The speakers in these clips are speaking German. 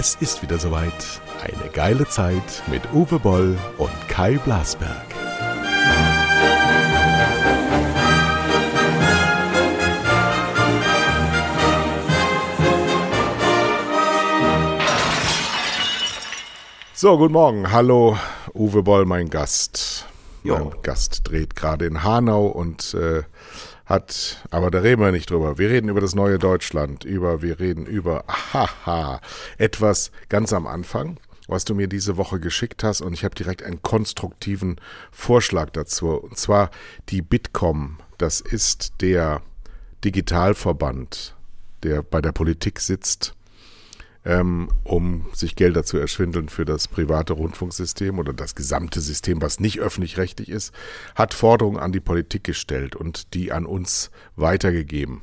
Es ist wieder soweit. Eine geile Zeit mit Uwe Boll und Kai Blasberg. So, guten Morgen. Hallo, Uwe Boll, mein Gast. Jo. Mein Gast dreht gerade in Hanau und äh, hat, aber da reden wir nicht drüber. Wir reden über das neue Deutschland, über, wir reden über, haha, etwas ganz am Anfang, was du mir diese Woche geschickt hast und ich habe direkt einen konstruktiven Vorschlag dazu. Und zwar die Bitkom, das ist der Digitalverband, der bei der Politik sitzt ähm, um sich Gelder zu erschwindeln für das private Rundfunksystem oder das gesamte System, was nicht öffentlich-rechtlich ist, hat Forderungen an die Politik gestellt und die an uns weitergegeben.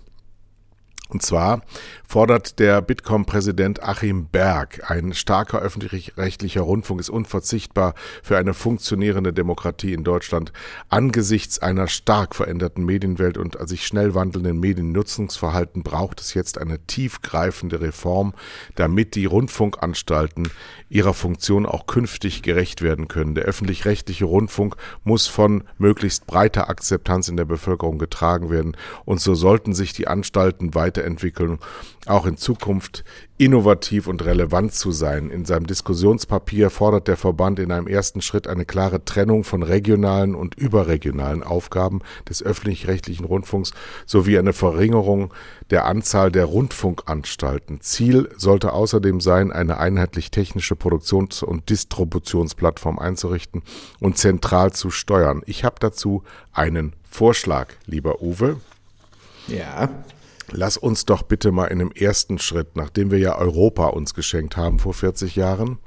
Und zwar fordert der Bitkom-Präsident Achim Berg, ein starker öffentlich-rechtlicher Rundfunk ist unverzichtbar für eine funktionierende Demokratie in Deutschland angesichts einer stark veränderten Medienwelt und sich schnell wandelnden Mediennutzungsverhalten braucht es jetzt eine tiefgreifende Reform, damit die Rundfunkanstalten ihrer Funktion auch künftig gerecht werden können. Der öffentlich-rechtliche Rundfunk muss von möglichst breiter Akzeptanz in der Bevölkerung getragen werden und so sollten sich die Anstalten weiterentwickeln, auch in Zukunft innovativ und relevant zu sein. In seinem Diskussionspapier fordert der Verband in einem ersten Schritt eine klare Trennung von regionalen und überregionalen Aufgaben des öffentlich-rechtlichen Rundfunks sowie eine Verringerung der Anzahl der Rundfunkanstalten. Ziel sollte außerdem sein, eine einheitlich technische Produktions- und Distributionsplattform einzurichten und zentral zu steuern. Ich habe dazu einen Vorschlag, lieber Uwe. Ja. Lass uns doch bitte mal in dem ersten Schritt, nachdem wir ja Europa uns geschenkt haben vor 40 Jahren,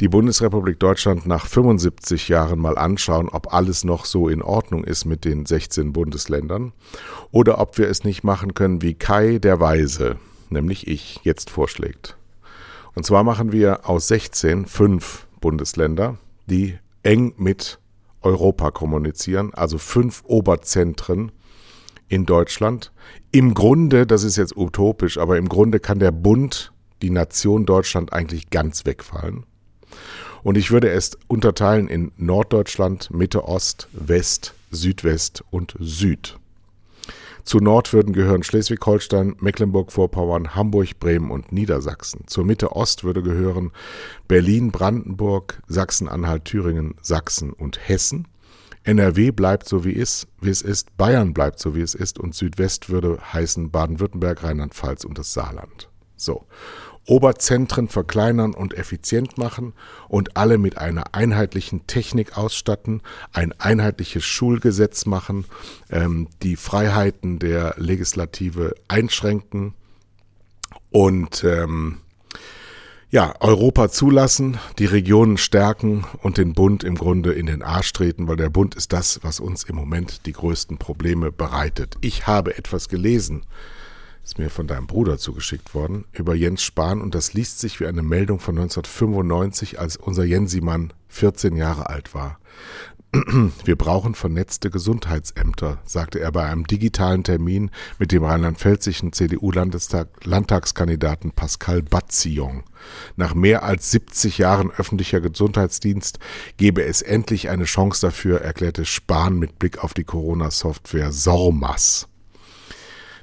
die Bundesrepublik Deutschland nach 75 Jahren mal anschauen, ob alles noch so in Ordnung ist mit den 16 Bundesländern oder ob wir es nicht machen können, wie Kai der Weise, nämlich ich, jetzt vorschlägt. Und zwar machen wir aus 16 fünf Bundesländer, die eng mit Europa kommunizieren, also fünf Oberzentren in Deutschland. Im Grunde, das ist jetzt utopisch, aber im Grunde kann der Bund, die Nation Deutschland eigentlich ganz wegfallen. Und ich würde es unterteilen in Norddeutschland, Mitte, Ost, West, Südwest und Süd. Zu Nord würden gehören Schleswig-Holstein, Mecklenburg-Vorpommern, Hamburg, Bremen und Niedersachsen. Zur Mitte Ost würde gehören Berlin, Brandenburg, Sachsen-Anhalt, Thüringen, Sachsen und Hessen. NRW bleibt so wie es, wie es ist, Bayern bleibt so wie es ist und Südwest würde heißen Baden-Württemberg, Rheinland-Pfalz und das Saarland. So. Oberzentren verkleinern und effizient machen und alle mit einer einheitlichen Technik ausstatten, ein einheitliches Schulgesetz machen, ähm, die Freiheiten der Legislative einschränken und ähm, ja, Europa zulassen, die Regionen stärken und den Bund im Grunde in den Arsch treten, weil der Bund ist das, was uns im Moment die größten Probleme bereitet. Ich habe etwas gelesen, ist mir von deinem Bruder zugeschickt worden, über Jens Spahn und das liest sich wie eine Meldung von 1995, als unser Jensimann 14 Jahre alt war. Wir brauchen vernetzte Gesundheitsämter, sagte er bei einem digitalen Termin mit dem rheinland-pfälzischen CDU-Landtagskandidaten Pascal Bazion. Nach mehr als 70 Jahren öffentlicher Gesundheitsdienst gebe es endlich eine Chance dafür, erklärte Spahn mit Blick auf die Corona-Software SORMAS.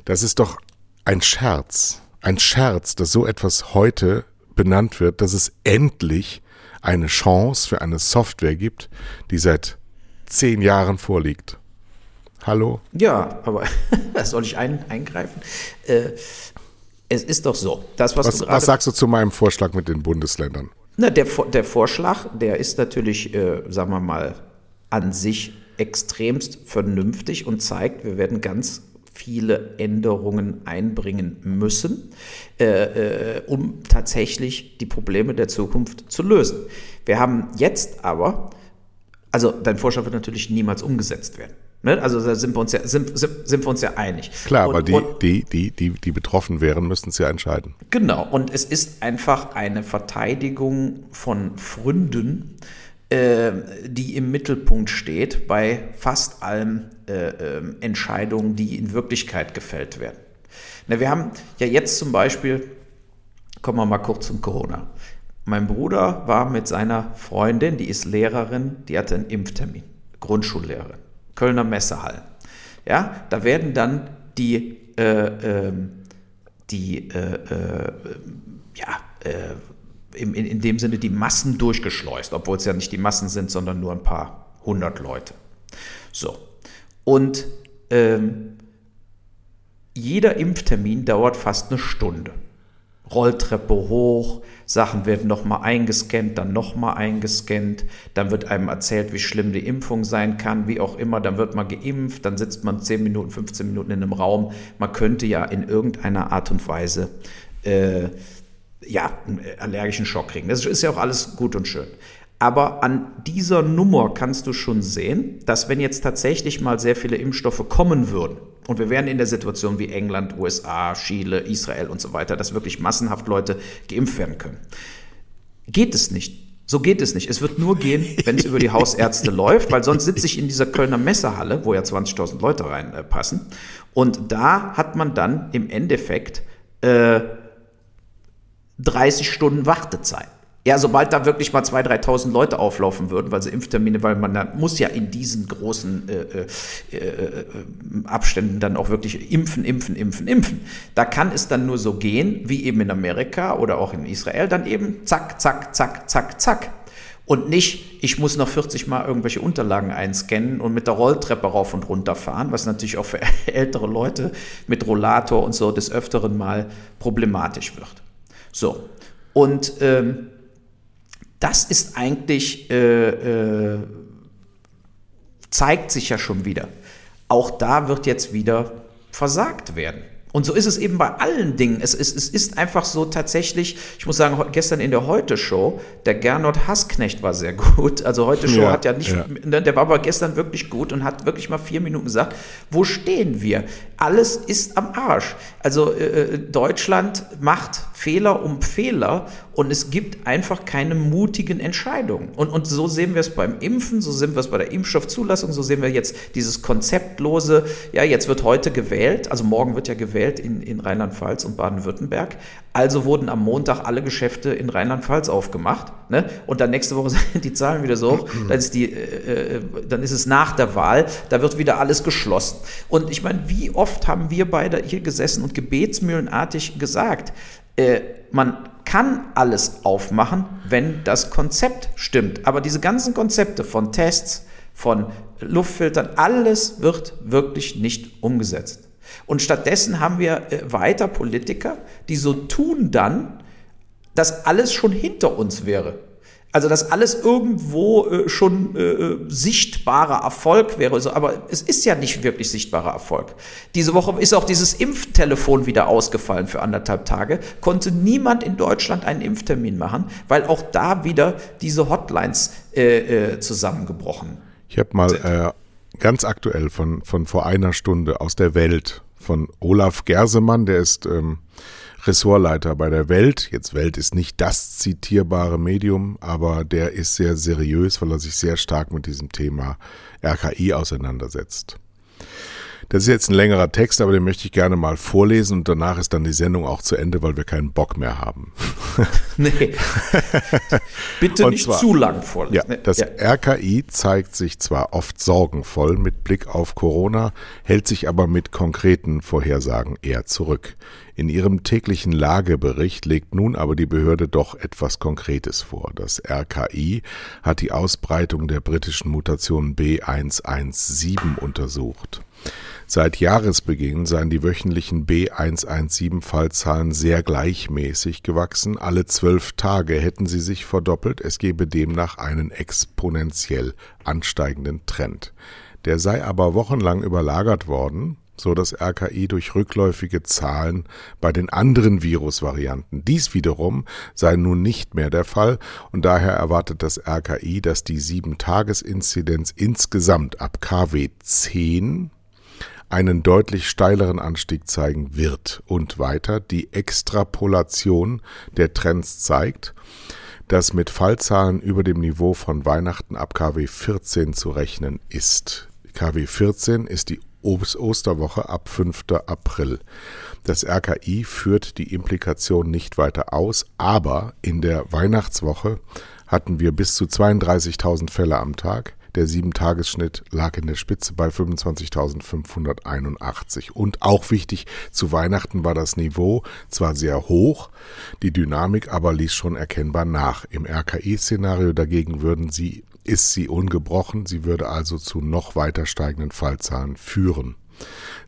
Das ist doch ein Scherz, ein Scherz, dass so etwas heute benannt wird, dass es endlich eine Chance für eine Software gibt, die seit zehn Jahren vorliegt. Hallo? Ja, aber soll ich ein, eingreifen? Äh, es ist doch so, das, was, was, was sagst du zu meinem Vorschlag mit den Bundesländern? Na, der, der Vorschlag, der ist natürlich, äh, sagen wir mal, an sich extremst vernünftig und zeigt, wir werden ganz viele Änderungen einbringen müssen, äh, äh, um tatsächlich die Probleme der Zukunft zu lösen. Wir haben jetzt aber, also dein Vorschlag wird natürlich niemals umgesetzt werden. Ne? Also da sind wir uns ja, sind, sind, sind wir uns ja einig. Klar, und, aber die, und, die, die, die, die betroffen wären, müssten es ja entscheiden. Genau, und es ist einfach eine Verteidigung von Fründen, äh, die im Mittelpunkt steht bei fast allen äh, äh, Entscheidungen, die in Wirklichkeit gefällt werden. Na, wir haben ja jetzt zum Beispiel kommen wir mal kurz zum Corona. Mein Bruder war mit seiner Freundin, die ist Lehrerin, die hatte einen Impftermin, Grundschullehrerin, Kölner Messehallen. Ja, da werden dann die, äh, äh, die äh, äh ja, äh, in, in dem Sinne die Massen durchgeschleust, obwohl es ja nicht die Massen sind, sondern nur ein paar hundert Leute. So. Und ähm, jeder Impftermin dauert fast eine Stunde. Rolltreppe hoch, Sachen werden nochmal eingescannt, dann nochmal eingescannt, dann wird einem erzählt, wie schlimm die Impfung sein kann, wie auch immer, dann wird man geimpft, dann sitzt man 10 Minuten, 15 Minuten in einem Raum. Man könnte ja in irgendeiner Art und Weise äh, ja, einen allergischen Schock kriegen. Das ist ja auch alles gut und schön. Aber an dieser Nummer kannst du schon sehen, dass wenn jetzt tatsächlich mal sehr viele Impfstoffe kommen würden, und wir wären in der Situation wie England, USA, Chile, Israel und so weiter, dass wirklich massenhaft Leute geimpft werden können. Geht es nicht. So geht es nicht. Es wird nur gehen, wenn es über die Hausärzte läuft, weil sonst sitze ich in dieser Kölner Messehalle, wo ja 20.000 Leute reinpassen. Äh, und da hat man dann im Endeffekt äh, 30 Stunden Wartezeit. Ja, sobald da wirklich mal 2.000, 3.000 Leute auflaufen würden, weil sie Impftermine, weil man da muss ja in diesen großen äh, äh, äh, Abständen dann auch wirklich impfen, impfen, impfen, impfen. Da kann es dann nur so gehen, wie eben in Amerika oder auch in Israel, dann eben zack, zack, zack, zack, zack. Und nicht, ich muss noch 40 Mal irgendwelche Unterlagen einscannen und mit der Rolltreppe rauf und runter fahren, was natürlich auch für ältere Leute mit Rollator und so des Öfteren mal problematisch wird. So. Und ähm, das ist eigentlich, äh, äh, zeigt sich ja schon wieder. Auch da wird jetzt wieder versagt werden. Und so ist es eben bei allen Dingen. Es, es, es ist einfach so tatsächlich, ich muss sagen, gestern in der Heute-Show, der Gernot Hassknecht war sehr gut. Also Heute-Show ja, hat ja nicht, ja. Ne, der war aber gestern wirklich gut und hat wirklich mal vier Minuten gesagt, wo stehen wir? Alles ist am Arsch. Also äh, äh Deutschland macht Fehler um Fehler und es gibt einfach keine mutigen Entscheidungen. Und, und so sehen wir es beim Impfen, so sehen wir es bei der Impfstoffzulassung, so sehen wir jetzt dieses konzeptlose, ja, jetzt wird heute gewählt, also morgen wird ja gewählt in, in Rheinland-Pfalz und Baden-Württemberg. Also wurden am Montag alle Geschäfte in Rheinland-Pfalz aufgemacht. Ne? Und dann nächste Woche sind die Zahlen wieder so hoch, dann ist, die, äh, äh, dann ist es nach der Wahl, da wird wieder alles geschlossen. Und ich meine, wie oft haben wir beide hier gesessen und gebetsmühlenartig gesagt, äh, man kann alles aufmachen, wenn das Konzept stimmt. Aber diese ganzen Konzepte von Tests, von Luftfiltern, alles wird wirklich nicht umgesetzt. Und stattdessen haben wir äh, weiter Politiker, die so tun dann, dass alles schon hinter uns wäre. Also, dass alles irgendwo äh, schon äh, äh, sichtbarer Erfolg wäre. Also, aber es ist ja nicht wirklich sichtbarer Erfolg. Diese Woche ist auch dieses Impftelefon wieder ausgefallen für anderthalb Tage. Konnte niemand in Deutschland einen Impftermin machen, weil auch da wieder diese Hotlines äh, äh zusammengebrochen Ich habe mal äh, ganz aktuell von, von vor einer Stunde aus der Welt von Olaf Gersemann, der ist. Ähm Ressortleiter bei der Welt. Jetzt Welt ist nicht das zitierbare Medium, aber der ist sehr seriös, weil er sich sehr stark mit diesem Thema RKI auseinandersetzt. Das ist jetzt ein längerer Text, aber den möchte ich gerne mal vorlesen und danach ist dann die Sendung auch zu Ende, weil wir keinen Bock mehr haben. nee. Bitte nicht zwar, zu lang vorlesen. Ja, das ja. RKI zeigt sich zwar oft sorgenvoll mit Blick auf Corona, hält sich aber mit konkreten Vorhersagen eher zurück. In ihrem täglichen Lagebericht legt nun aber die Behörde doch etwas Konkretes vor. Das RKI hat die Ausbreitung der britischen Mutation B117 untersucht. Seit Jahresbeginn seien die wöchentlichen B117-Fallzahlen sehr gleichmäßig gewachsen. Alle zwölf Tage hätten sie sich verdoppelt. Es gebe demnach einen exponentiell ansteigenden Trend. Der sei aber wochenlang überlagert worden so das RKI durch rückläufige Zahlen bei den anderen Virusvarianten. Dies wiederum sei nun nicht mehr der Fall und daher erwartet das RKI, dass die 7-Tages-Inzidenz insgesamt ab KW 10 einen deutlich steileren Anstieg zeigen wird und weiter die Extrapolation der Trends zeigt, dass mit Fallzahlen über dem Niveau von Weihnachten ab KW 14 zu rechnen ist. KW 14 ist die Osterwoche ab 5. April. Das RKI führt die Implikation nicht weiter aus, aber in der Weihnachtswoche hatten wir bis zu 32.000 Fälle am Tag. Der 7-Tagesschnitt lag in der Spitze bei 25.581. Und auch wichtig, zu Weihnachten war das Niveau zwar sehr hoch, die Dynamik aber ließ schon erkennbar nach. Im RKI-Szenario dagegen würden sie, ist sie ungebrochen, sie würde also zu noch weiter steigenden Fallzahlen führen.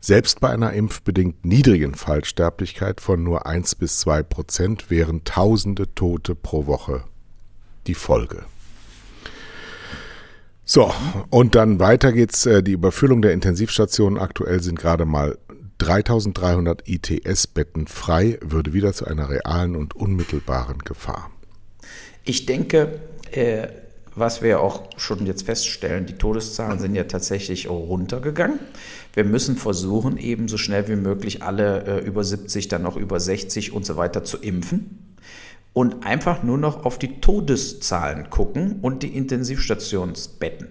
Selbst bei einer impfbedingt niedrigen Fallsterblichkeit von nur 1 bis 2 Prozent wären tausende Tote pro Woche die Folge. So, und dann weiter geht's. Äh, die Überfüllung der Intensivstationen aktuell sind gerade mal 3300 ITS-Betten frei, würde wieder zu einer realen und unmittelbaren Gefahr. Ich denke, äh, was wir auch schon jetzt feststellen, die Todeszahlen sind ja tatsächlich runtergegangen. Wir müssen versuchen, eben so schnell wie möglich alle äh, über 70, dann noch über 60 und so weiter zu impfen und einfach nur noch auf die Todeszahlen gucken und die Intensivstationsbetten.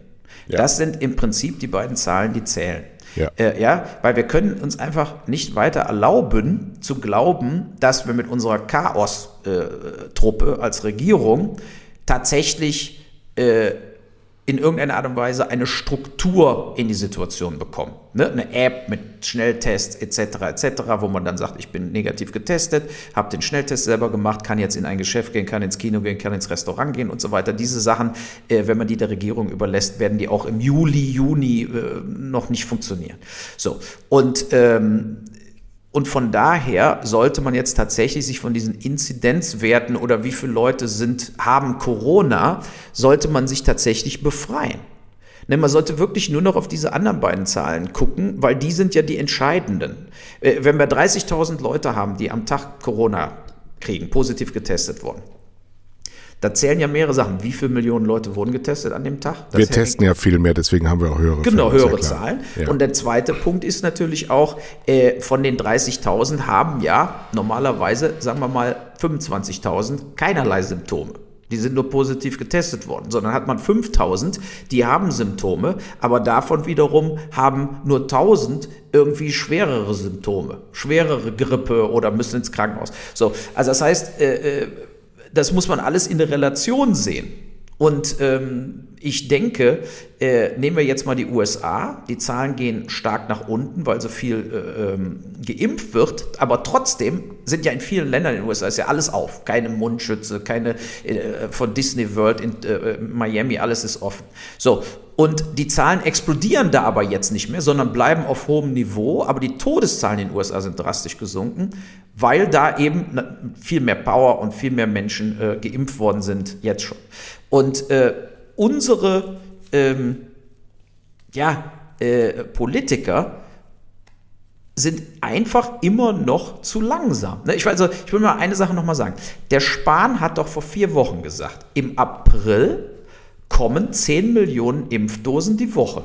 Ja. Das sind im Prinzip die beiden Zahlen, die zählen. Ja. Äh, ja, weil wir können uns einfach nicht weiter erlauben zu glauben, dass wir mit unserer Chaos-Truppe äh, als Regierung tatsächlich äh, in irgendeiner Art und Weise eine Struktur in die Situation bekommen. Ne? Eine App mit Schnelltests etc. etc., wo man dann sagt, ich bin negativ getestet, habe den Schnelltest selber gemacht, kann jetzt in ein Geschäft gehen, kann ins Kino gehen, kann ins Restaurant gehen und so weiter. Diese Sachen, äh, wenn man die der Regierung überlässt, werden die auch im Juli, Juni äh, noch nicht funktionieren. So und ähm, und von daher sollte man jetzt tatsächlich sich von diesen Inzidenzwerten oder wie viele Leute sind, haben Corona, sollte man sich tatsächlich befreien. Ne, man sollte wirklich nur noch auf diese anderen beiden Zahlen gucken, weil die sind ja die entscheidenden. Äh, wenn wir 30.000 Leute haben, die am Tag Corona kriegen, positiv getestet wurden, da zählen ja mehrere Sachen. Wie viele Millionen Leute wurden getestet an dem Tag? Das wir testen ja viel mehr, deswegen haben wir auch höhere Genau, Fälle, höhere Zahlen. Ja. Und der zweite Punkt ist natürlich auch, äh, von den 30.000 haben ja normalerweise, sagen wir mal, 25.000 keinerlei Symptome. Die sind nur positiv getestet worden, sondern hat man 5000, die haben Symptome, aber davon wiederum haben nur 1000 irgendwie schwerere Symptome, schwerere Grippe oder müssen ins Krankenhaus. So, also das heißt, äh, äh das muss man alles in der Relation sehen. Und ähm, ich denke, äh, nehmen wir jetzt mal die USA, die Zahlen gehen stark nach unten, weil so viel äh, ähm, geimpft wird, aber trotzdem sind ja in vielen Ländern in den USA ist ja alles auf, keine Mundschütze, keine äh, von Disney World in äh, Miami, alles ist offen. So, und die Zahlen explodieren da aber jetzt nicht mehr, sondern bleiben auf hohem Niveau, aber die Todeszahlen in den USA sind drastisch gesunken, weil da eben viel mehr Power und viel mehr Menschen äh, geimpft worden sind, jetzt schon. Und äh, unsere ähm, ja, äh, Politiker sind einfach immer noch zu langsam. Ne? Ich, also, ich will mal eine Sache nochmal sagen. Der Spahn hat doch vor vier Wochen gesagt, im April kommen 10 Millionen Impfdosen die Woche.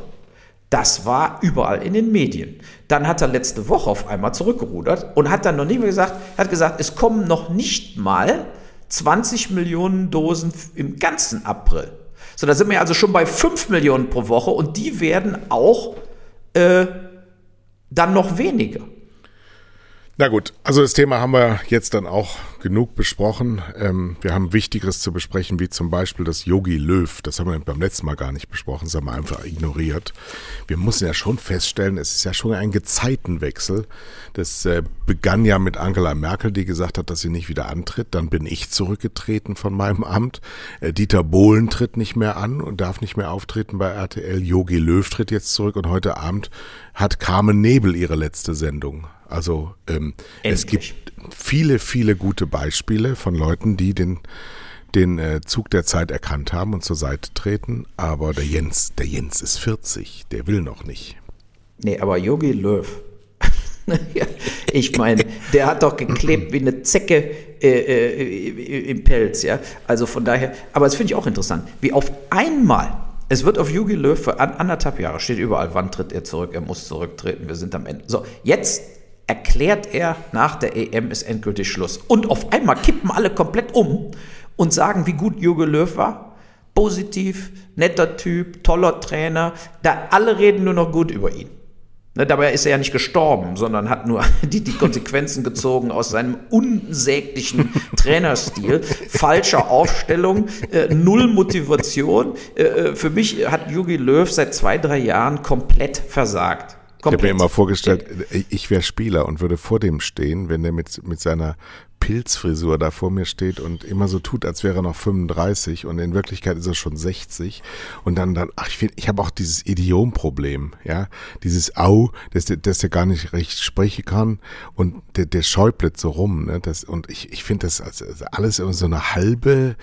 Das war überall in den Medien. Dann hat er letzte Woche auf einmal zurückgerudert und hat dann noch nicht mehr gesagt, hat gesagt, es kommen noch nicht mal 20 Millionen Dosen im ganzen April. So, da sind wir also schon bei 5 Millionen pro Woche und die werden auch äh, dann noch weniger. Na gut, also das Thema haben wir jetzt dann auch genug besprochen. Ähm, wir haben Wichtigeres zu besprechen, wie zum Beispiel das Yogi Löw. Das haben wir beim letzten Mal gar nicht besprochen, das haben wir einfach ignoriert. Wir müssen ja schon feststellen, es ist ja schon ein Gezeitenwechsel. Das äh, begann ja mit Angela Merkel, die gesagt hat, dass sie nicht wieder antritt. Dann bin ich zurückgetreten von meinem Amt. Äh, Dieter Bohlen tritt nicht mehr an und darf nicht mehr auftreten bei RTL. Yogi Löw tritt jetzt zurück und heute Abend hat Carmen Nebel ihre letzte Sendung. Also ähm, es gibt viele, viele gute Beispiele von Leuten, die den, den äh, Zug der Zeit erkannt haben und zur Seite treten. Aber der Jens, der Jens ist 40, der will noch nicht. Nee, aber Yogi Löw, ich meine, der hat doch geklebt wie eine Zecke äh, äh, im Pelz, ja. Also von daher, aber das finde ich auch interessant, wie auf einmal es wird auf Yogi Löw für anderthalb Jahre, steht überall, wann tritt er zurück, er muss zurücktreten, wir sind am Ende. So, jetzt erklärt er, nach der EM ist endgültig Schluss. Und auf einmal kippen alle komplett um und sagen, wie gut Jogi Löw war. Positiv, netter Typ, toller Trainer. Da alle reden nur noch gut über ihn. Ne, dabei ist er ja nicht gestorben, sondern hat nur die, die Konsequenzen gezogen aus seinem unsäglichen Trainerstil, falscher Aufstellung, äh, null Motivation. Äh, äh für mich hat Jogi Löw seit zwei, drei Jahren komplett versagt. Komplett. Ich habe mir immer vorgestellt, ich wäre Spieler und würde vor dem stehen, wenn der mit, mit seiner Pilzfrisur da vor mir steht und immer so tut, als wäre er noch 35 und in Wirklichkeit ist er schon 60 und dann dann ach ich finde ich habe auch dieses Idiomproblem, ja, dieses Au, dass der, dass der gar nicht recht sprechen kann und der der schäublet so rum, ne, das und ich ich finde das also alles immer so eine halbe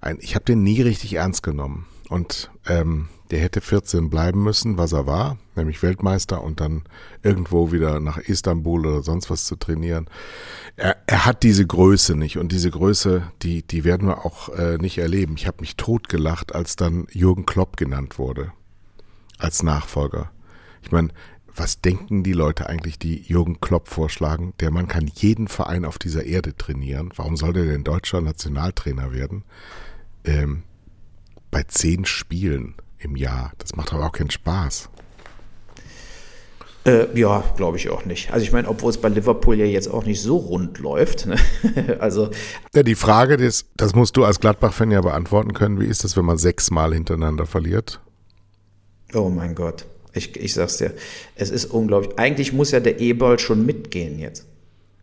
ein, ich habe den nie richtig ernst genommen und ähm, der hätte 14 bleiben müssen, was er war, nämlich Weltmeister und dann irgendwo wieder nach Istanbul oder sonst was zu trainieren. Er, er hat diese Größe nicht und diese Größe, die, die werden wir auch äh, nicht erleben. Ich habe mich totgelacht, als dann Jürgen Klopp genannt wurde als Nachfolger. Ich meine, was denken die Leute eigentlich, die Jürgen Klopp vorschlagen? Der Mann kann jeden Verein auf dieser Erde trainieren. Warum soll der denn deutscher Nationaltrainer werden? Ähm, bei zehn Spielen im Jahr. Das macht aber auch keinen Spaß. Äh, ja, glaube ich auch nicht. Also ich meine, obwohl es bei Liverpool ja jetzt auch nicht so rund läuft. Ne? also ja, die Frage, das, das musst du als Gladbach-Fan ja beantworten können. Wie ist das, wenn man sechsmal hintereinander verliert? Oh mein Gott. Ich, ich sag's dir, es ist unglaublich. Eigentlich muss ja der E-Ball schon mitgehen jetzt.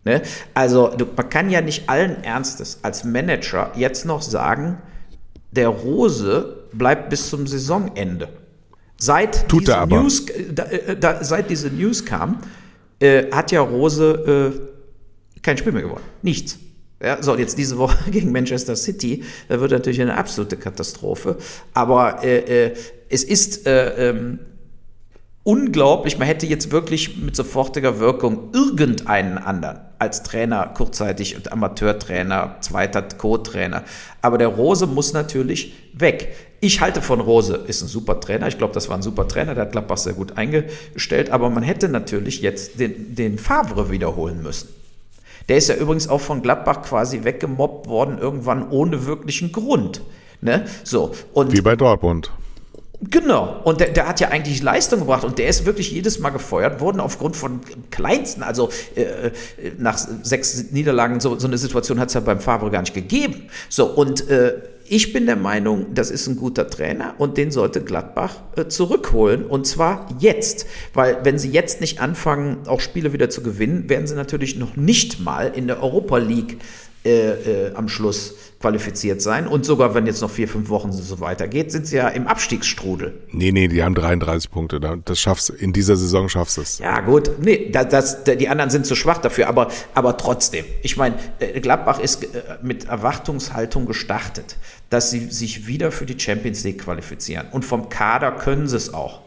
Ne? Also du, man kann ja nicht allen Ernstes als Manager jetzt noch sagen, der Rose bleibt bis zum Saisonende. Seit, Tut diese, News, da, äh, da, seit diese News kam, äh, hat ja Rose äh, kein Spiel mehr gewonnen. Nichts. Ja, so, jetzt diese Woche gegen Manchester City, da wird natürlich eine absolute Katastrophe. Aber äh, äh, es ist äh, ähm, unglaublich, man hätte jetzt wirklich mit sofortiger Wirkung irgendeinen anderen als Trainer kurzzeitig und Amateurtrainer, zweiter Co-Trainer. Aber der Rose muss natürlich weg. Ich halte von Rose, ist ein super Trainer. Ich glaube, das war ein super Trainer, der hat Gladbach sehr gut eingestellt. Aber man hätte natürlich jetzt den, den Favre wiederholen müssen. Der ist ja übrigens auch von Gladbach quasi weggemobbt worden, irgendwann ohne wirklichen Grund. Ne? So, und Wie bei Dortmund. Genau. Und der, der, hat ja eigentlich Leistung gebracht und der ist wirklich jedes Mal gefeuert worden aufgrund von kleinsten, also äh, äh nach sechs Niederlagen, so, so eine Situation hat es ja beim Favre gar nicht gegeben. So, und äh, ich bin der Meinung, das ist ein guter Trainer und den sollte Gladbach äh, zurückholen und zwar jetzt. Weil wenn sie jetzt nicht anfangen, auch Spiele wieder zu gewinnen, werden sie natürlich noch nicht mal in der Europa League äh, äh, am Schluss qualifiziert sein. Und sogar wenn jetzt noch vier, fünf Wochen so weitergeht, sind sie ja im Abstiegsstrudel. Nee, nee, die haben 33 Punkte. Das schaffst in dieser Saison schaffst du es. Ja, gut. Nee, das, das, die anderen sind zu schwach dafür, aber, aber trotzdem. Ich meine, äh, Gladbach ist äh, mit Erwartungshaltung gestartet, dass sie sich wieder für die Champions League qualifizieren. Und vom Kader können sie es auch.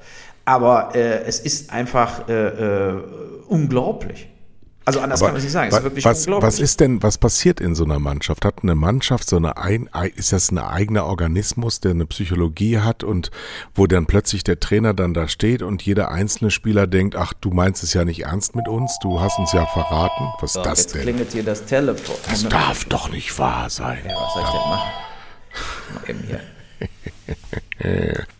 Aber äh, es ist einfach äh, äh, unglaublich. Also anders Aber kann man es nicht sagen. Es ist wirklich was, was ist denn, was passiert in so einer Mannschaft? Hat eine Mannschaft so eine ein, ist das ein eigener Organismus, der eine Psychologie hat und wo dann plötzlich der Trainer dann da steht und jeder einzelne Spieler denkt, ach, du meinst es ja nicht ernst mit uns, du hast uns ja verraten. Was so, ist das jetzt denn? klingelt hier das Telefon. Das darf doch nicht wahr sein. Ja, was soll ich denn machen? Mal eben hier.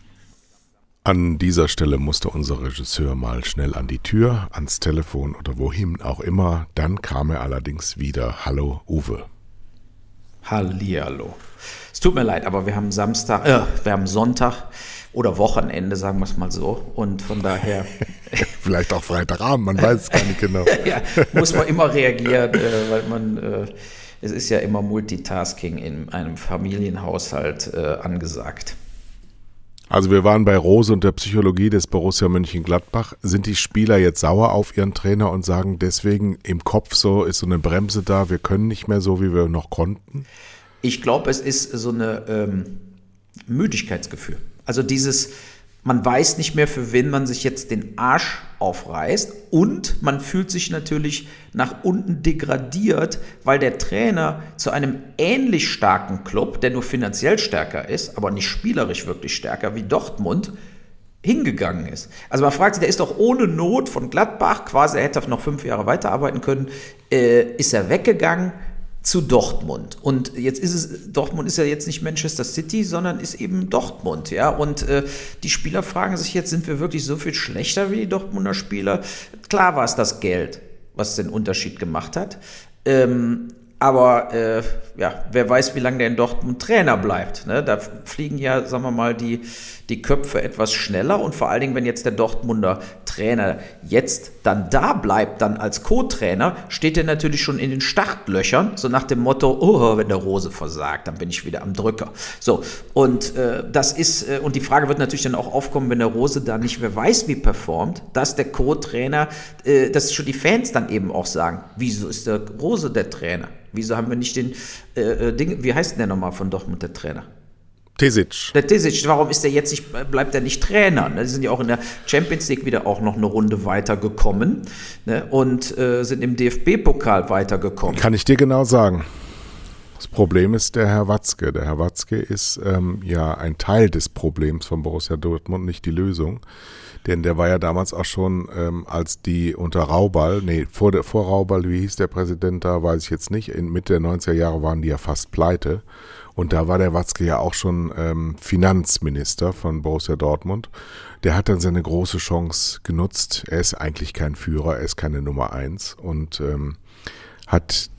An dieser Stelle musste unser Regisseur mal schnell an die Tür, ans Telefon oder wohin auch immer. Dann kam er allerdings wieder. Hallo, Uwe. Hallihallo. Es tut mir leid, aber wir haben Samstag, äh, wir haben Sonntag oder Wochenende, sagen wir es mal so. Und von daher. Vielleicht auch Freitagabend, man weiß es gar nicht genau. ja, muss man immer reagieren, äh, weil man. Äh, es ist ja immer Multitasking in einem Familienhaushalt äh, angesagt. Also wir waren bei Rose und der Psychologie des Borussia Mönchengladbach. Sind die Spieler jetzt sauer auf ihren Trainer und sagen deswegen im Kopf so, ist so eine Bremse da, wir können nicht mehr so, wie wir noch konnten? Ich glaube, es ist so eine ähm, Müdigkeitsgefühl. Also dieses, man weiß nicht mehr, für wen man sich jetzt den Arsch aufreißt und man fühlt sich natürlich nach unten degradiert, weil der Trainer zu einem ähnlich starken Club, der nur finanziell stärker ist, aber nicht spielerisch wirklich stärker wie Dortmund, hingegangen ist. Also man fragt sich, der ist doch ohne Not von Gladbach, quasi er hätte noch fünf Jahre weiterarbeiten können, äh, ist er weggegangen, zu Dortmund. Und jetzt ist es, Dortmund ist ja jetzt nicht Manchester City, sondern ist eben Dortmund, ja. Und äh, die Spieler fragen sich jetzt, sind wir wirklich so viel schlechter wie die Dortmunder Spieler? Klar war es das Geld, was den Unterschied gemacht hat. Ähm, aber äh, ja, wer weiß, wie lange der in Dortmund Trainer bleibt. Ne? Da fliegen ja, sagen wir mal, die, die Köpfe etwas schneller und vor allen Dingen, wenn jetzt der Dortmunder Trainer jetzt dann da bleibt, dann als Co-Trainer, steht er natürlich schon in den Startlöchern, so nach dem Motto, oh, wenn der Rose versagt, dann bin ich wieder am Drücker. So, und äh, das ist, äh, und die Frage wird natürlich dann auch aufkommen, wenn der Rose da nicht mehr weiß, wie performt, dass der Co-Trainer, äh, dass schon die Fans dann eben auch sagen, wieso ist der Rose der Trainer? Wieso haben wir nicht den äh, äh Ding, wie heißt denn der nochmal von Dortmund, der Trainer? Tesic. Der Tesic, warum ist der jetzt nicht, bleibt er nicht Trainer? Ne? Die sind ja auch in der Champions League wieder auch noch eine Runde weitergekommen ne? und äh, sind im DFB-Pokal weitergekommen. Kann ich dir genau sagen. Das Problem ist der Herr Watzke. Der Herr Watzke ist ähm, ja ein Teil des Problems von Borussia Dortmund, nicht die Lösung. Denn der war ja damals auch schon, ähm, als die unter Rauball, nee, vor, der, vor Rauball, wie hieß der Präsident da, weiß ich jetzt nicht, in Mitte der 90er Jahre waren die ja fast pleite. Und da war der Watzke ja auch schon ähm, Finanzminister von Borussia Dortmund. Der hat dann seine große Chance genutzt. Er ist eigentlich kein Führer, er ist keine Nummer eins und ähm, hat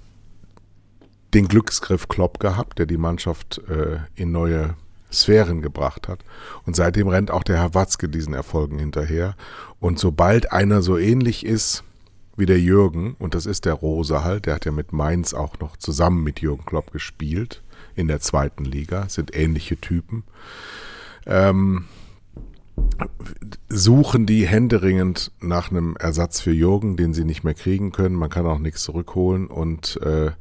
den Glücksgriff Klopp gehabt, der die Mannschaft äh, in neue Sphären gebracht hat. Und seitdem rennt auch der Herr Watzke diesen Erfolgen hinterher. Und sobald einer so ähnlich ist wie der Jürgen, und das ist der Rose halt, der hat ja mit Mainz auch noch zusammen mit Jürgen Klopp gespielt, in der zweiten Liga, sind ähnliche Typen. Ähm, suchen die händeringend nach einem Ersatz für Jürgen, den sie nicht mehr kriegen können. Man kann auch nichts zurückholen. Und äh,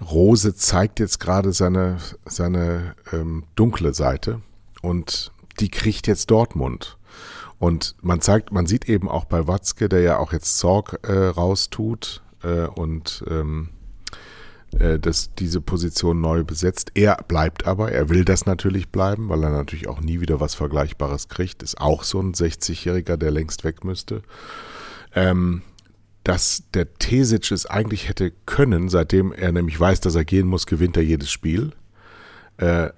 Rose zeigt jetzt gerade seine, seine ähm, dunkle Seite und die kriegt jetzt Dortmund. Und man zeigt, man sieht eben auch bei Watzke, der ja auch jetzt Zorg äh, raustut äh, und ähm, äh, dass diese Position neu besetzt. Er bleibt aber, er will das natürlich bleiben, weil er natürlich auch nie wieder was Vergleichbares kriegt. Ist auch so ein 60-Jähriger, der längst weg müsste. Ähm, dass der Tesic es eigentlich hätte können, seitdem er nämlich weiß, dass er gehen muss, gewinnt er jedes Spiel. Äh,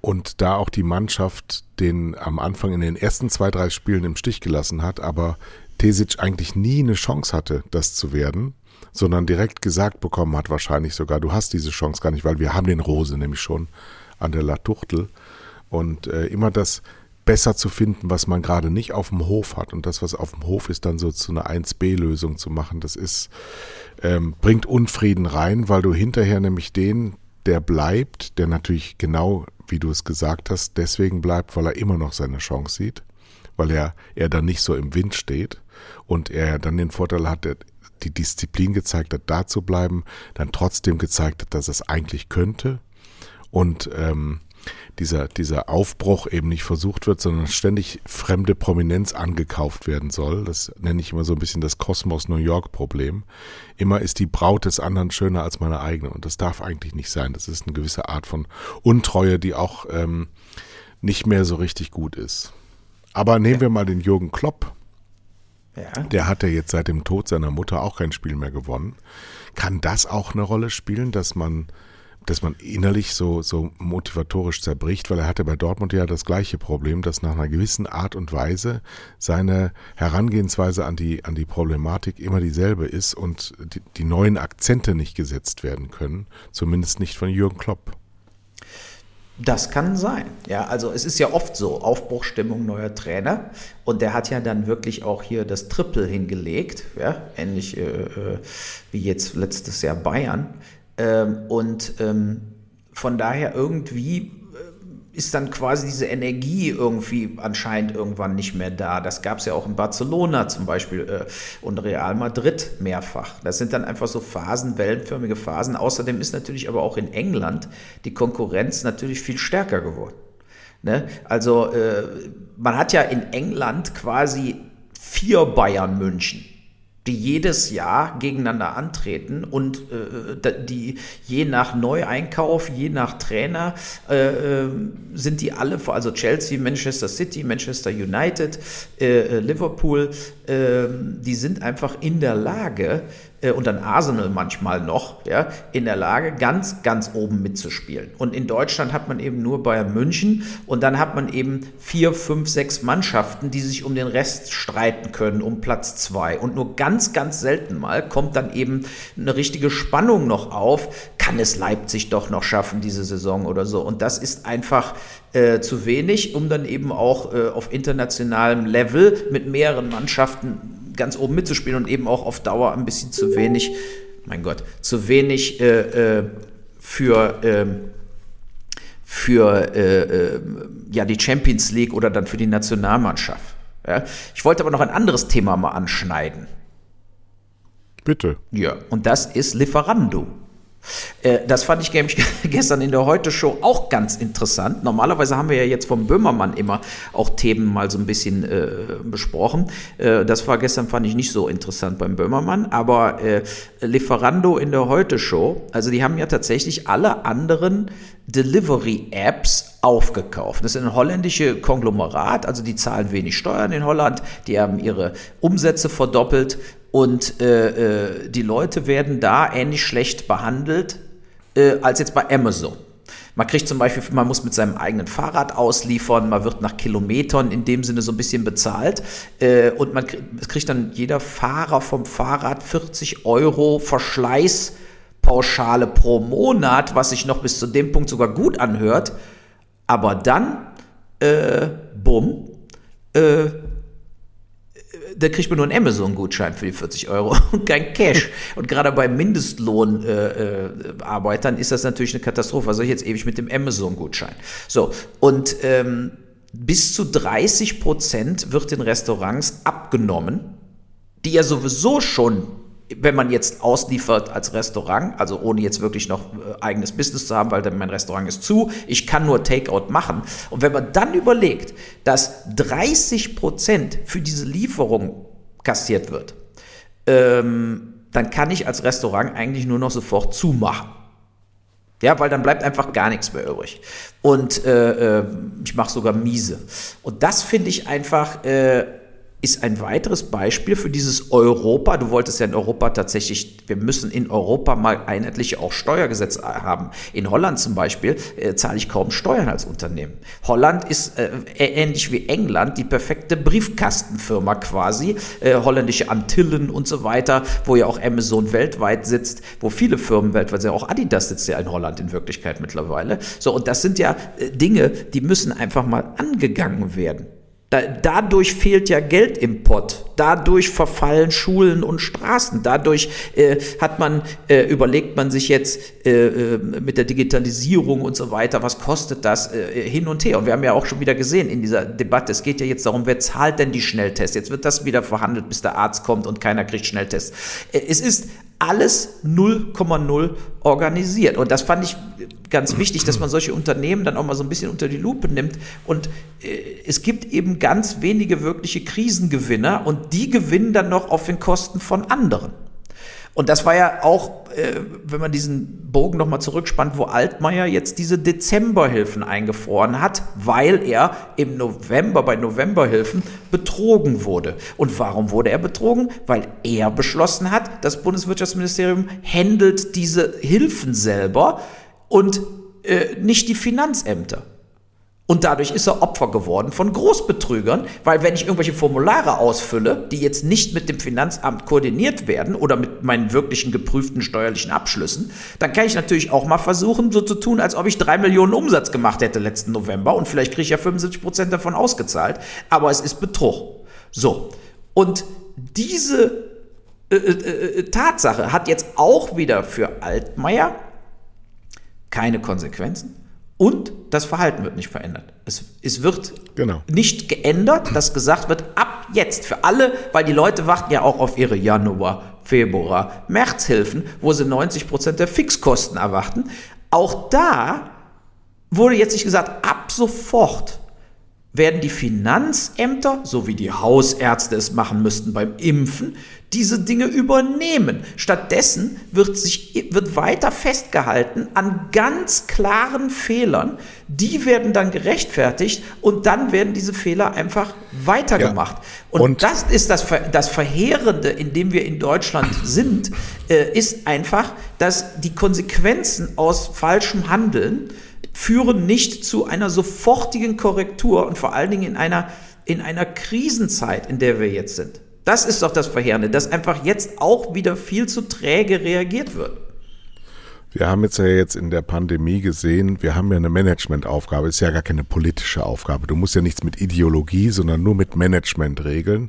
und da auch die Mannschaft den am Anfang in den ersten zwei, drei Spielen im Stich gelassen hat, aber Tesic eigentlich nie eine Chance hatte, das zu werden, sondern direkt gesagt bekommen hat, wahrscheinlich sogar, du hast diese Chance gar nicht, weil wir haben den Rose nämlich schon an der Latuchtel. Und äh, immer das besser zu finden, was man gerade nicht auf dem Hof hat. Und das, was auf dem Hof ist, dann so zu einer 1b-Lösung zu machen, das ist, ähm, bringt Unfrieden rein, weil du hinterher nämlich den, der bleibt, der natürlich genau, wie du es gesagt hast, deswegen bleibt, weil er immer noch seine Chance sieht, weil er, er dann nicht so im Wind steht und er dann den Vorteil hat, die Disziplin gezeigt hat, da zu bleiben, dann trotzdem gezeigt hat, dass es eigentlich könnte und ähm, dieser, dieser Aufbruch eben nicht versucht wird, sondern ständig fremde Prominenz angekauft werden soll. Das nenne ich immer so ein bisschen das Kosmos New York Problem. Immer ist die Braut des anderen schöner als meine eigene und das darf eigentlich nicht sein. Das ist eine gewisse Art von Untreue, die auch ähm, nicht mehr so richtig gut ist. Aber nehmen wir mal den Jürgen Klopp Der hat ja jetzt seit dem Tod seiner Mutter auch kein Spiel mehr gewonnen. Kann das auch eine Rolle spielen, dass man, dass man innerlich so, so motivatorisch zerbricht? Weil er hatte bei Dortmund ja das gleiche Problem, dass nach einer gewissen Art und Weise seine Herangehensweise an die, an die Problematik immer dieselbe ist und die, die neuen Akzente nicht gesetzt werden können. Zumindest nicht von Jürgen Klopp. Das kann sein. Ja, also es ist ja oft so, Aufbruchstimmung neuer Trainer. Und der hat ja dann wirklich auch hier das Triple hingelegt, ja, ähnlich äh, äh wie jetzt letztes Jahr Bayern. Ähm, und ähm, von daher irgendwie ist dann quasi diese Energie irgendwie anscheinend irgendwann nicht mehr da. Das gab es ja auch in Barcelona zum Beispiel äh, und Real Madrid mehrfach. Das sind dann einfach so Phasen, wellenförmige Phasen. Außerdem ist natürlich aber auch in England die Konkurrenz natürlich viel stärker geworden. Ne? Also äh, man hat ja in England quasi vier Bayern München die jedes Jahr gegeneinander antreten und äh, die je nach Neueinkauf, je nach Trainer äh, äh sind die alle, also Chelsea, Manchester City, Manchester United, äh, äh Liverpool, die sind einfach in der Lage, äh, und dann Arsenal manchmal noch, ja, in der Lage, ganz, ganz oben mitzuspielen. Und in Deutschland hat man eben nur Bayern München und dann hat man eben vier, fünf, sechs Mannschaften, die sich um den Rest streiten können, um Platz zwei. Und nur ganz, ganz selten mal kommt dann eben eine richtige Spannung noch auf. Kann es Leipzig doch noch schaffen, diese Saison oder so? Und das ist einfach äh, zu wenig, um dann eben auch äh, auf internationalem Level mit mehreren Mannschaften ganz oben mitzuspielen und eben auch auf Dauer ein bisschen zu wenig, mein Gott, zu wenig äh, äh, für, ähm, für äh, äh, ja, die Champions League oder dann für die Nationalmannschaft. Ja? Ich wollte aber noch ein anderes Thema mal anschneiden. Bitte. Ja, und das ist Lieferando. Äh, das fand ich gestern in der Heute-Show auch ganz interessant. Normalerweise haben wir ja jetzt vom Böhmermann immer auch Themen mal so ein bisschen äh, besprochen. Äh, das war gestern, fand ich nicht so interessant beim Böhmermann. Aber äh, Lieferando in der Heute-Show, also die haben ja tatsächlich alle anderen Delivery-Apps aufgekauft. Das ist ein holländische Konglomerat, also die zahlen wenig Steuern in Holland, die haben ihre Umsätze verdoppelt und äh, äh, die Leute werden da ähnlich schlecht behandelt äh, als jetzt bei Amazon. Man kriegt zum Beispiel, man muss mit seinem eigenen Fahrrad ausliefern, man wird nach Kilometern in dem Sinne so ein bisschen bezahlt äh, und man kriegt, dann jeder Fahrer vom Fahrrad 40 Euro Verschleißpauschale pro Monat, was sich noch bis zu dem Punkt sogar gut anhört. Aber dann, äh, bumm, äh, da kriegt man nur einen Amazon-Gutschein für die 40 Euro und kein Cash. Und gerade bei Mindestlohnarbeitern äh, äh, ist das natürlich eine Katastrophe. Was soll ich jetzt ewig mit dem Amazon-Gutschein? So, und ähm, bis zu 30 Prozent wird den Restaurants abgenommen, die ja sowieso schon wenn man jetzt ausliefert als Restaurant, also ohne jetzt wirklich noch äh, eigenes Business zu haben, weil mein Restaurant ist zu, ich kann nur Takeout machen. Und wenn man dann überlegt, dass 30 Prozent für diese Lieferung kassiert wird, ähm, dann kann ich als Restaurant eigentlich nur noch sofort zumachen. Ja, weil dann bleibt einfach gar nichts mehr übrig. Und äh, äh, ich mache sogar miese. Und das finde ich einfach äh, ist ein weiteres Beispiel für dieses Europa. Du wolltest ja in Europa tatsächlich, wir müssen in Europa mal einheitliche auch Steuergesetze haben. In Holland zum Beispiel äh, zahle ich kaum Steuern als Unternehmen. Holland ist äh, ähnlich wie England die perfekte Briefkastenfirma quasi, äh, holländische Antillen und so weiter, wo ja auch Amazon weltweit sitzt, wo viele Firmen weltweit sind. Auch Adidas sitzt ja in Holland in Wirklichkeit mittlerweile. So, und das sind ja äh, Dinge, die müssen einfach mal angegangen werden. Da, dadurch fehlt ja Geld im Pott. Dadurch verfallen Schulen und Straßen. Dadurch äh, hat man, äh, überlegt man sich jetzt äh, äh mit der Digitalisierung und so weiter, was kostet das äh, hin und her. Und wir haben ja auch schon wieder gesehen in dieser Debatte, es geht ja jetzt darum, wer zahlt denn die Schnelltests? Jetzt wird das wieder verhandelt, bis der Arzt kommt und keiner kriegt Schnelltests. Äh, es ist alles 0,0 organisiert. Und das fand ich ganz wichtig, dass man solche Unternehmen dann auch mal so ein bisschen unter die Lupe nimmt. Und äh, es gibt eben ganz wenige wirkliche Krisengewinner und die gewinnen dann noch auf den Kosten von anderen. Und das war ja auch, äh, wenn man diesen Bogen nochmal zurückspannt, wo Altmaier jetzt diese Dezemberhilfen eingefroren hat, weil er im November bei Novemberhilfen betrogen wurde. Und warum wurde er betrogen? Weil er beschlossen hat, das Bundeswirtschaftsministerium händelt diese Hilfen selber und äh, nicht die Finanzämter. Und dadurch ist er Opfer geworden von Großbetrügern, weil wenn ich irgendwelche Formulare ausfülle, die jetzt nicht mit dem Finanzamt koordiniert werden oder mit meinen wirklichen geprüften steuerlichen Abschlüssen, dann kann ich natürlich auch mal versuchen, so zu tun, als ob ich drei Millionen Umsatz gemacht hätte letzten November und vielleicht kriege ich ja 75 Prozent davon ausgezahlt, aber es ist Betrug. So. Und diese äh, äh, äh Tatsache hat jetzt auch wieder für Altmaier keine Konsequenzen und das Verhalten wird nicht verändert. Es, es wird genau. nicht geändert, dass gesagt wird, ab jetzt für alle, weil die Leute warten ja auch auf ihre Januar, Februar, Märzhilfen, wo sie 90 Prozent der Fixkosten erwarten. Auch da wurde jetzt nicht gesagt, ab sofort werden die Finanzämter, so wie die Hausärzte es machen müssten beim Impfen, diese Dinge übernehmen. Stattdessen wird, sich, wird weiter festgehalten an ganz klaren Fehlern. Die werden dann gerechtfertigt und dann werden diese Fehler einfach weitergemacht. Ja. Und, und, das ist das, das Verheerende, in dem wir in Deutschland sind, äh, ist einfach, dass die Konsequenzen aus falschem Handeln führen nicht zu einer sofortigen Korrektur und vor allen Dingen in einer, in einer Krisenzeit, in der wir jetzt sind. Das ist doch das Verheerende, dass einfach jetzt auch wieder viel zu träge reagiert wird. Wir haben jetzt ja jetzt in der Pandemie gesehen, wir haben ja eine Managementaufgabe, ist ja gar keine politische Aufgabe. Du musst ja nichts mit Ideologie, sondern nur mit Management regeln.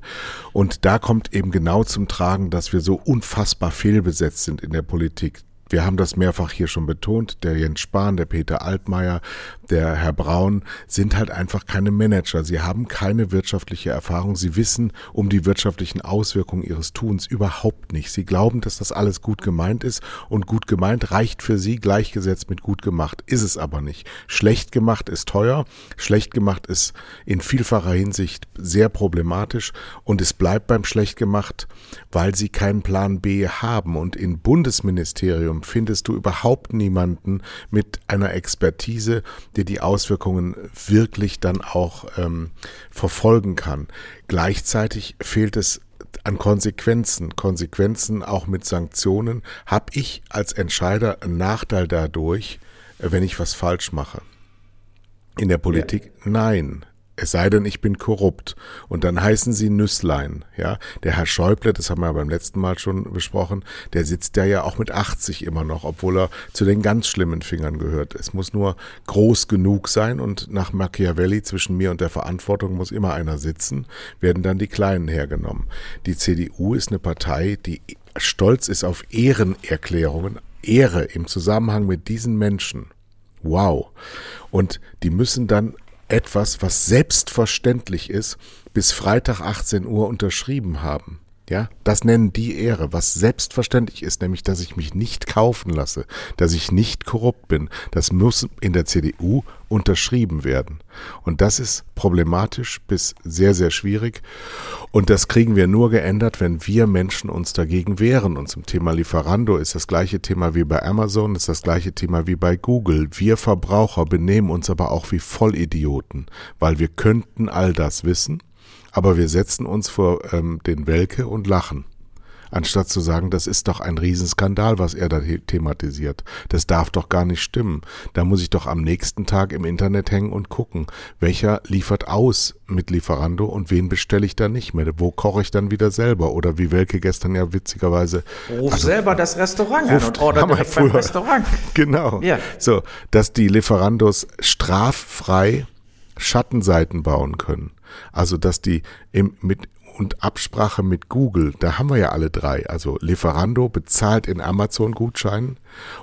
Und da kommt eben genau zum Tragen, dass wir so unfassbar fehlbesetzt sind in der Politik. Wir haben das mehrfach hier schon betont. Der Jens Spahn, der Peter Altmaier, der Herr Braun sind halt einfach keine Manager. Sie haben keine wirtschaftliche Erfahrung. Sie wissen um die wirtschaftlichen Auswirkungen ihres Tuns überhaupt nicht. Sie glauben, dass das alles gut gemeint ist und gut gemeint reicht für sie gleichgesetzt mit gut gemacht. Ist es aber nicht. Schlecht gemacht ist teuer. Schlecht gemacht ist in vielfacher Hinsicht sehr problematisch und es bleibt beim schlecht gemacht, weil sie keinen Plan B haben und im Bundesministerium findest du überhaupt niemanden mit einer Expertise, der die Auswirkungen wirklich dann auch ähm, verfolgen kann. Gleichzeitig fehlt es an Konsequenzen, Konsequenzen auch mit Sanktionen, habe ich als Entscheider einen Nachteil dadurch, wenn ich was falsch mache. In der Politik ja. nein. Es sei denn, ich bin korrupt. Und dann heißen sie Nüsslein. Ja, der Herr Schäuble, das haben wir beim letzten Mal schon besprochen, der sitzt ja ja auch mit 80 immer noch, obwohl er zu den ganz schlimmen Fingern gehört. Es muss nur groß genug sein und nach Machiavelli zwischen mir und der Verantwortung muss immer einer sitzen, werden dann die Kleinen hergenommen. Die CDU ist eine Partei, die stolz ist auf Ehrenerklärungen, Ehre im Zusammenhang mit diesen Menschen. Wow. Und die müssen dann etwas, was selbstverständlich ist, bis Freitag 18 Uhr unterschrieben haben. Ja, das nennen die Ehre, was selbstverständlich ist, nämlich, dass ich mich nicht kaufen lasse, dass ich nicht korrupt bin. Das muss in der CDU unterschrieben werden. Und das ist problematisch bis sehr, sehr schwierig. Und das kriegen wir nur geändert, wenn wir Menschen uns dagegen wehren. Und zum Thema Lieferando ist das gleiche Thema wie bei Amazon, ist das gleiche Thema wie bei Google. Wir Verbraucher benehmen uns aber auch wie Vollidioten, weil wir könnten all das wissen aber wir setzen uns vor ähm, den Welke und lachen. Anstatt zu sagen, das ist doch ein Riesenskandal, was er da thematisiert. Das darf doch gar nicht stimmen. Da muss ich doch am nächsten Tag im Internet hängen und gucken, welcher liefert aus mit Lieferando und wen bestelle ich da nicht mehr. Wo koche ich dann wieder selber? Oder wie Welke gestern ja witzigerweise. Ruf also, selber das Restaurant an und order direkt früher. beim Restaurant. Genau. Ja. So, dass die Lieferandos straffrei Schattenseiten bauen können. Also, dass die im, mit und Absprache mit Google, da haben wir ja alle drei. Also Lieferando bezahlt in Amazon Gutscheinen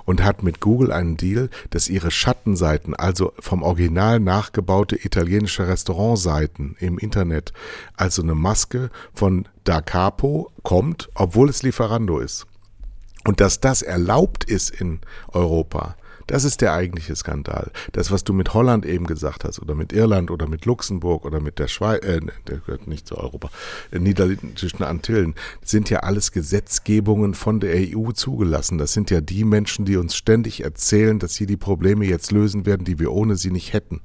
und hat mit Google einen Deal, dass ihre Schattenseiten, also vom Original nachgebaute italienische Restaurantseiten im Internet, also eine Maske von Da Capo kommt, obwohl es Lieferando ist. Und dass das erlaubt ist in Europa, das ist der eigentliche Skandal. Das, was du mit Holland eben gesagt hast, oder mit Irland oder mit Luxemburg oder mit der Schweiz, äh, der gehört nicht zu Europa, äh, niederländischen Antillen, sind ja alles Gesetzgebungen von der EU zugelassen. Das sind ja die Menschen, die uns ständig erzählen, dass sie die Probleme jetzt lösen werden, die wir ohne sie nicht hätten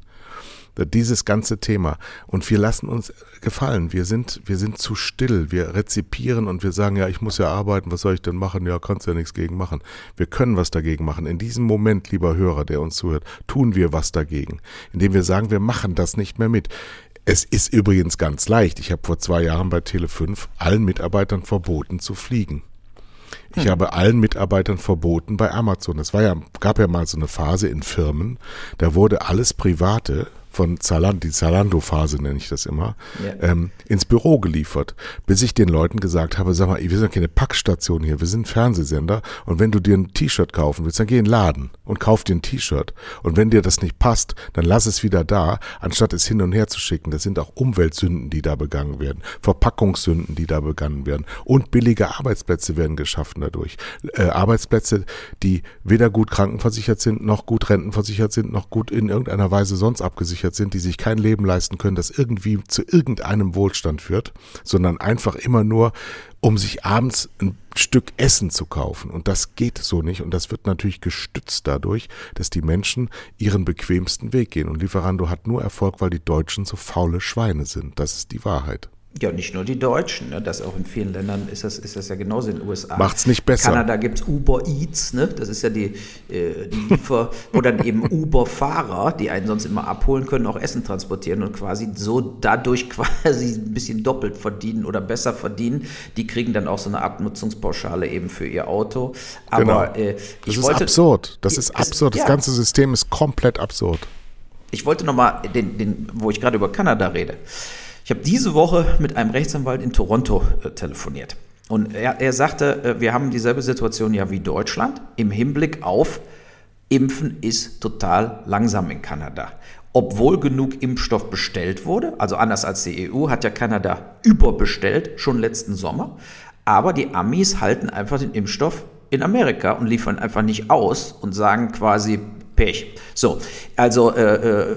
dieses ganze Thema. Und wir lassen uns gefallen. Wir sind, wir sind zu still. Wir rezipieren und wir sagen, ja, ich muss ja arbeiten, was soll ich denn machen? Ja, kannst ja nichts gegen machen. Wir können was dagegen machen. In diesem Moment, lieber Hörer, der uns zuhört, tun wir was dagegen. Indem wir sagen, wir machen das nicht mehr mit. Es ist übrigens ganz leicht. Ich habe vor zwei Jahren bei Tele5 allen Mitarbeitern verboten zu fliegen. Ich hm. habe allen Mitarbeitern verboten bei Amazon. Es war ja, gab ja mal so eine Phase in Firmen, da wurde alles Private von Zalando, die Zalando-Phase nenne ich das immer, ja. ähm, ins Büro geliefert, bis ich den Leuten gesagt habe, sag mal, wir sind keine Packstation hier, wir sind Fernsehsender und wenn du dir ein T-Shirt kaufen willst, dann geh in den Laden und kauf dir ein T-Shirt und wenn dir das nicht passt, dann lass es wieder da, anstatt es hin und her zu schicken. Das sind auch Umweltsünden, die da begangen werden, Verpackungssünden, die da begangen werden und billige Arbeitsplätze werden geschaffen dadurch. Äh, Arbeitsplätze, die weder gut krankenversichert sind, noch gut rentenversichert sind, noch gut in irgendeiner Weise sonst abgesichert verunsichert sind, die sich kein Leben leisten können, das irgendwie zu irgendeinem Wohlstand führt, sondern einfach immer nur, um sich abends ein Stück Essen zu kaufen. Und das geht so nicht. Und das wird natürlich gestützt dadurch, dass die Menschen ihren bequemsten Weg gehen. Und Lieferando hat nur Erfolg, weil die Deutschen so faule Schweine sind. Das ist die Wahrheit. Ja, nicht nur die Deutschen, ne? das auch in vielen Ländern ist das, ist das ja genauso in den USA. Macht's nicht besser. In Kanada gibt es Uber Eats, ne? das ist ja die, äh, die Liefer- oder eben Uber-Fahrer, die einen sonst immer abholen können, auch Essen transportieren und quasi so dadurch quasi ein bisschen doppelt verdienen oder besser verdienen. Die kriegen dann auch so eine Abnutzungspauschale eben für ihr Auto. Aber genau. äh, das wollte, ist absurd. Das ist absurd. Das ja. ganze System ist komplett absurd. Ich wollte nochmal, den, den, wo ich gerade über Kanada rede. Ich habe diese Woche mit einem Rechtsanwalt in Toronto äh, telefoniert. Und er, er sagte, äh, wir haben dieselbe Situation ja wie Deutschland im Hinblick auf Impfen ist total langsam in Kanada. Obwohl genug Impfstoff bestellt wurde, also anders als die EU, hat ja Kanada überbestellt, schon letzten Sommer. Aber die Amis halten einfach den Impfstoff in Amerika und liefern einfach nicht aus und sagen quasi Pech. So, also äh, äh,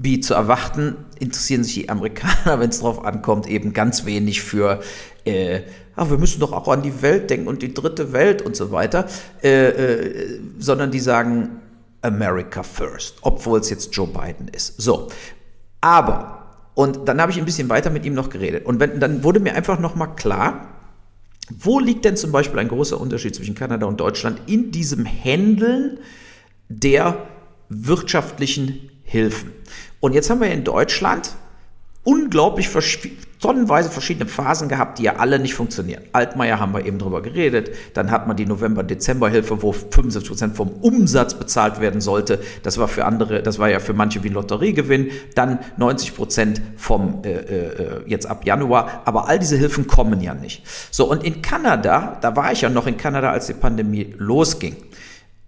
wie zu erwarten, interessieren sich die Amerikaner, wenn es darauf ankommt, eben ganz wenig für, äh, ach, wir müssen doch auch an die Welt denken und die dritte Welt und so weiter, äh, äh, sondern die sagen America first, obwohl es jetzt Joe Biden ist. So, aber, und dann habe ich ein bisschen weiter mit ihm noch geredet und wenn, dann wurde mir einfach nochmal klar, wo liegt denn zum Beispiel ein großer Unterschied zwischen Kanada und Deutschland in diesem Händeln der wirtschaftlichen Hilfen? Und jetzt haben wir in Deutschland unglaublich tonnenweise verschiedene Phasen gehabt, die ja alle nicht funktionieren. Altmaier haben wir eben drüber geredet. Dann hat man die November-Dezember-Hilfe, wo 75 Prozent vom Umsatz bezahlt werden sollte. Das war für andere, das war ja für manche wie ein Lotteriegewinn. Dann 90 Prozent vom äh, äh, jetzt ab Januar. Aber all diese Hilfen kommen ja nicht. So und in Kanada, da war ich ja noch in Kanada, als die Pandemie losging.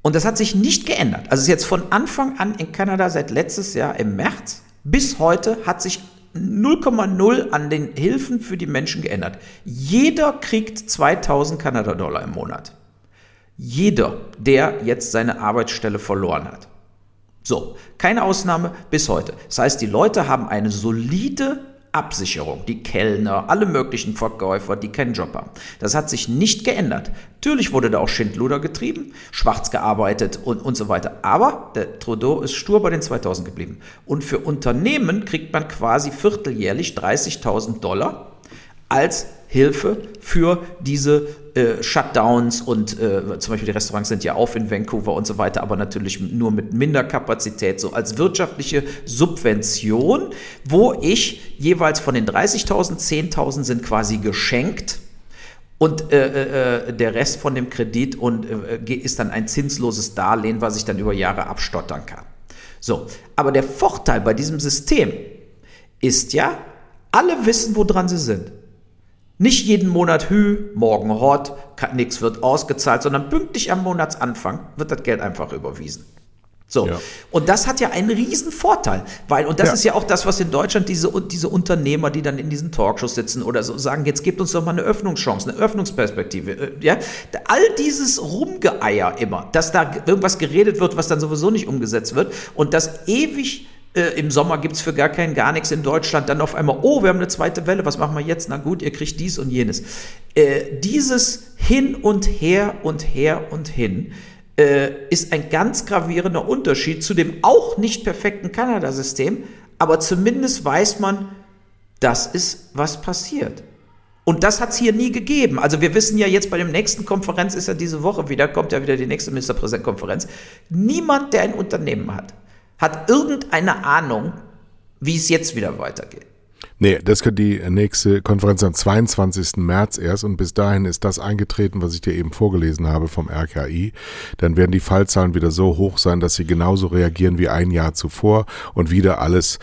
Und das hat sich nicht geändert. Also es ist jetzt von Anfang an in Kanada seit letztes Jahr im März bis heute hat sich 0,0 an den Hilfen für die Menschen geändert. Jeder kriegt 2000 Kanada-Dollar im Monat. Jeder, der jetzt seine Arbeitsstelle verloren hat. So, keine Ausnahme bis heute. Das heißt, die Leute haben eine solide Absicherung, die Kellner, alle möglichen Verkäufer, die keinen Job haben. Das hat sich nicht geändert. Natürlich wurde da auch Schindluder getrieben, schwarz gearbeitet und, und so weiter. Aber der Trudeau ist stur bei den 2000 geblieben. Und für Unternehmen kriegt man quasi vierteljährlich 30.000 Dollar als Hilfe für diese äh, Shutdowns und äh, zum Beispiel die Restaurants sind ja auf in Vancouver und so weiter, aber natürlich nur mit Minderkapazität, so als wirtschaftliche Subvention, wo ich jeweils von den 30.000, 10.000 sind quasi geschenkt und äh, äh, äh, der Rest von dem Kredit und äh, ist dann ein zinsloses Darlehen, was ich dann über Jahre abstottern kann. So, aber der Vorteil bei diesem System ist ja, alle wissen, woran sie sind. Nicht jeden Monat Hü, morgen Hort, nichts wird ausgezahlt, sondern pünktlich am Monatsanfang wird das Geld einfach überwiesen. So. Ja. Und das hat ja einen riesen Vorteil, weil, und das ja. ist ja auch das, was in Deutschland diese, diese Unternehmer, die dann in diesen Talkshows sitzen oder so sagen, jetzt gebt uns doch mal eine Öffnungschance, eine Öffnungsperspektive, äh, ja. All dieses Rumgeeier immer, dass da irgendwas geredet wird, was dann sowieso nicht umgesetzt wird und das ewig äh, Im Sommer gibt es für gar keinen gar nichts in Deutschland. Dann auf einmal, oh, wir haben eine zweite Welle, was machen wir jetzt? Na gut, ihr kriegt dies und jenes. Äh, dieses Hin und Her und Her und Hin äh, ist ein ganz gravierender Unterschied zu dem auch nicht perfekten Kanada-System. Aber zumindest weiß man, das ist, was passiert. Und das hat es hier nie gegeben. Also wir wissen ja jetzt bei dem nächsten Konferenz, ist ja diese Woche wieder, kommt ja wieder die nächste Ministerpräsidentkonferenz. Niemand, der ein Unternehmen hat, hat irgendeine Ahnung, wie es jetzt wieder weitergeht. Nee, das könnte die nächste Konferenz am 22. März erst und bis dahin ist das eingetreten, was ich dir eben vorgelesen habe vom RKI. Dann werden die Fallzahlen wieder so hoch sein, dass sie genauso reagieren wie ein Jahr zuvor und wieder alles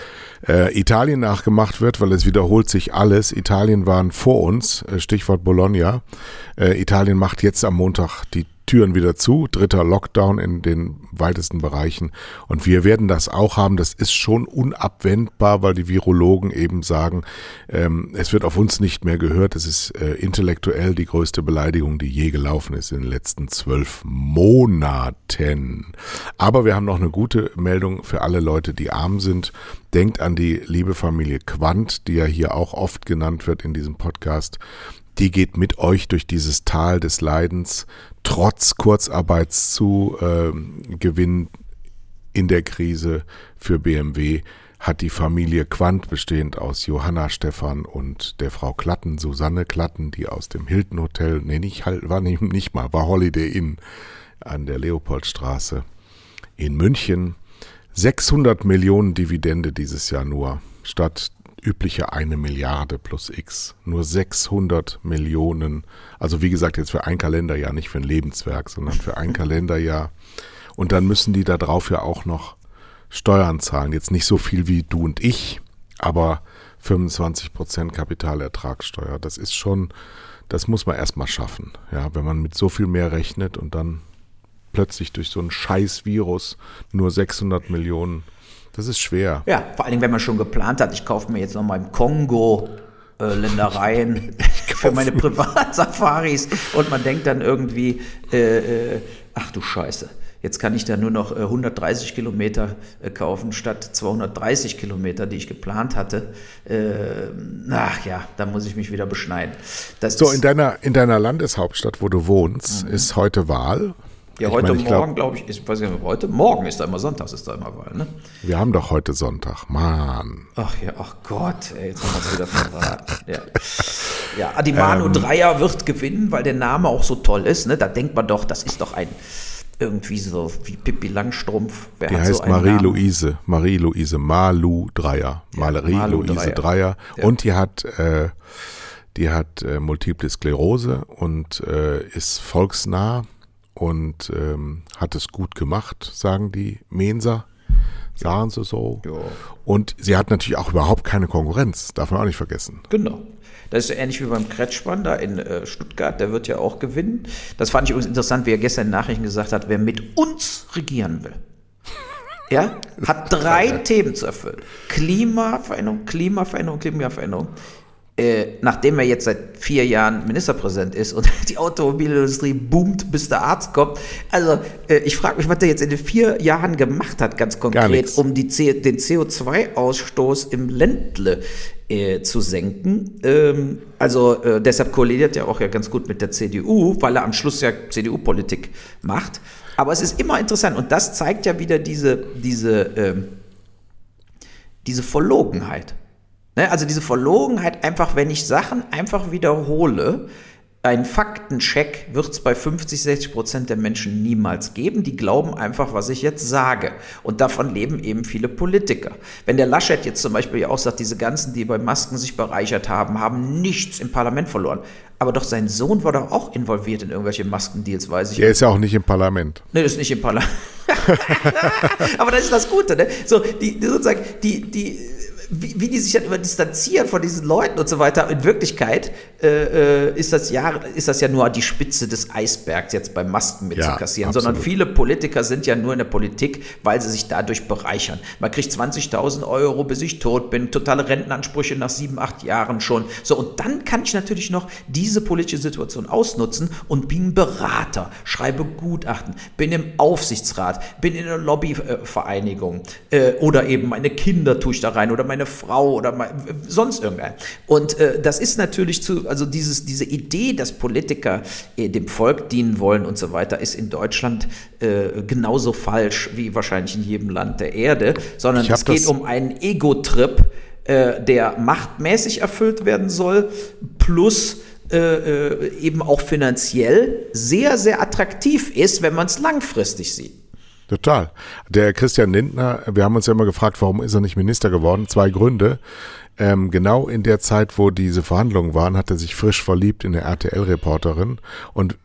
äh, Italien nachgemacht wird, weil es wiederholt sich alles. Italien waren vor uns, äh, Stichwort Bologna. Äh, Italien macht jetzt am Montag die Türen wieder zu, dritter Lockdown in den weitesten Bereichen. Und wir werden das auch haben. Das ist schon unabwendbar, weil die Virologen eben sagen, ähm, es wird auf uns nicht mehr gehört. Es ist äh, intellektuell die größte Beleidigung, die je gelaufen ist in den letzten zwölf Monaten. Aber wir haben noch eine gute Meldung für alle Leute, die arm sind. Denkt an die liebe Familie Quandt, die ja hier auch oft genannt wird in diesem Podcast die geht mit euch durch dieses Tal des Leidens, trotz Kurzarbeitszugewinn äh, in der Krise für BMW hat die Familie Quandt bestehend aus Johanna Stephan und der Frau Klatten, Susanne Klatten, die aus dem Hilton Hotel, nee, nicht, war nicht, nicht mal, war Holiday Inn an der Leopoldstraße in München. 600 Millionen Dividende dieses Jahr nur, statt übliche eine Milliarde plus X. Nur 600 Millionen. Also wie gesagt, jetzt für ein Kalenderjahr, nicht für ein Lebenswerk, sondern für ein Kalenderjahr. Und dann müssen die da drauf ja auch noch Steuern zahlen. Jetzt nicht so viel wie du und ich, aber 25 Prozent Kapitalertragssteuer. Das ist schon, das muss man erstmal schaffen. Ja, wenn man mit so viel mehr rechnet und dann plötzlich durch so ein scheiß Virus nur 600 Millionen das ist schwer. Ja, vor allem, wenn man schon geplant hat, ich kaufe mir jetzt noch mal im Kongo äh, Ländereien für meine Privatsafaris und man denkt dann irgendwie, äh, äh, ach du Scheiße. Jetzt kann ich da nur noch 130 äh, Kilometer äh, kaufen statt 230 Kilometer, die ich geplant hatte. Äh, ach ja, da muss ich mich wieder beschneiden. Das so, in deiner, in deiner Landeshauptstadt, wo du wohnst, mhm. ist heute Wahl. Ja, heute meine, Morgen, glaube ich, ich weiß nicht, heute Morgen ist da immer Sonntag, ist da immer Wahl, ne? Wir haben doch heute Sonntag, Mann. Ach ja, ach Gott, ey, jetzt haben wir es wieder verraten. ja. ja, Adimano ähm, Dreier wird gewinnen, weil der Name auch so toll ist, ne? Da denkt man doch, das ist doch ein irgendwie so wie Pippi Langstrumpf. Wer die heißt so Marie-Louise, Marie-Louise Malu Dreier, ja, Marie-Louise Dreier. Dreier. Ja. Und die hat, äh, die hat äh, Multiple Sklerose und äh, ist volksnah und ähm, hat es gut gemacht, sagen die Mensa. Sagen sie so. Ja. Und sie hat natürlich auch überhaupt keine Konkurrenz, darf man auch nicht vergessen. Genau. Das ist ähnlich wie beim Kretschmann da in äh, Stuttgart, der wird ja auch gewinnen. Das fand ich übrigens interessant, wie er gestern in Nachrichten gesagt hat, wer mit uns regieren will. Ja, hat drei Themen zu erfüllen. Klimaveränderung, Klimaveränderung, Klimaveränderung äh, nachdem er jetzt seit vier Jahren Ministerpräsident ist und die Automobilindustrie boomt, bis der Arzt kommt. Also äh, ich frage mich, was er jetzt in den vier Jahren gemacht hat, ganz konkret, um die C den CO2-Ausstoß im Ländle äh, zu senken. Ähm, also äh, deshalb kollidiert er auch ja ganz gut mit der CDU, weil er am Schluss ja CDU-Politik macht. Aber es ist immer interessant und das zeigt ja wieder diese, diese, ähm, diese Verlogenheit. Ne? Also diese Verlogenheit, einfach wenn ich Sachen einfach wiederhole, ein Faktencheck wird es bei 50, 60 Prozent der Menschen niemals geben. Die glauben einfach, was ich jetzt sage. Und davon leben eben viele Politiker. Wenn der Laschet jetzt zum Beispiel ja auch sagt, diese ganzen, die bei Masken sich bereichert haben, haben nichts im Parlament verloren. Aber doch sein Sohn war doch auch involviert in irgendwelche Maskendeals, weiß ich. Der ist ja auch nicht im Parlament. Nee, ist nicht im Parlament. Aber das ist das Gute, ne? So, die, die sozusagen, die, die, wie, wie die sich dann immer distanzieren von diesen Leuten und so weiter. In Wirklichkeit äh, äh ist, das ja, ist das ja nur die Spitze des Eisbergs, jetzt beim Masken mitzukassieren, ja, sondern viele Politiker sind ja nur in der Politik, weil sie sich dadurch bereichern. Man kriegt 20.000 Euro, bis ich tot bin, totale Rentenansprüche nach sieben, acht Jahren schon. So, und dann kann ich natürlich noch diese politische Situation ausnutzen und bin Berater, schreibe Gutachten, bin im Aufsichtsrat, bin in einer Lobbyvereinigung äh, oder eben meine Kinder tue ich da rein oder meine meine Frau oder mein, sonst irgendein. Und äh, das ist natürlich zu, also dieses, diese Idee, dass Politiker äh, dem Volk dienen wollen und so weiter, ist in Deutschland äh, genauso falsch wie wahrscheinlich in jedem Land der Erde, sondern es geht um einen Ego-Trip, äh, der machtmäßig erfüllt werden soll, plus äh, äh, eben auch finanziell sehr, sehr attraktiv ist, wenn man es langfristig sieht. Total. Der Christian Lindner, wir haben uns ja immer gefragt, warum ist er nicht Minister geworden? Zwei Gründe. Ähm, genau in der Zeit, wo diese Verhandlungen waren, hat er sich frisch verliebt in eine RTL-Reporterin und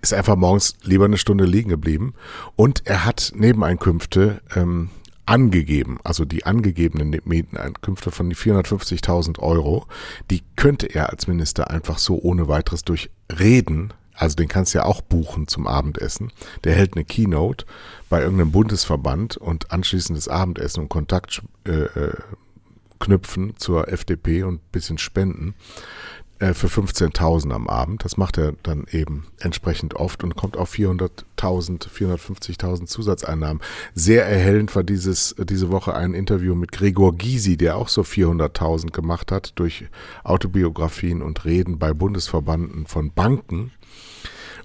ist einfach morgens lieber eine Stunde liegen geblieben. Und er hat Nebeneinkünfte ähm, angegeben, also die angegebenen Nebeneinkünfte von die 450.000 Euro, die könnte er als Minister einfach so ohne weiteres durch Reden also den kannst du ja auch buchen zum Abendessen. Der hält eine Keynote bei irgendeinem Bundesverband und anschließend das Abendessen und Kontakt äh, äh knüpfen zur FDP und bisschen spenden äh, für 15.000 am Abend. Das macht er dann eben entsprechend oft und kommt auf 400.000, 450.000 Zusatzeinnahmen. Sehr erhellend war dieses, diese Woche ein Interview mit Gregor Gysi, der auch so 400.000 gemacht hat durch Autobiografien und Reden bei Bundesverbanden von Banken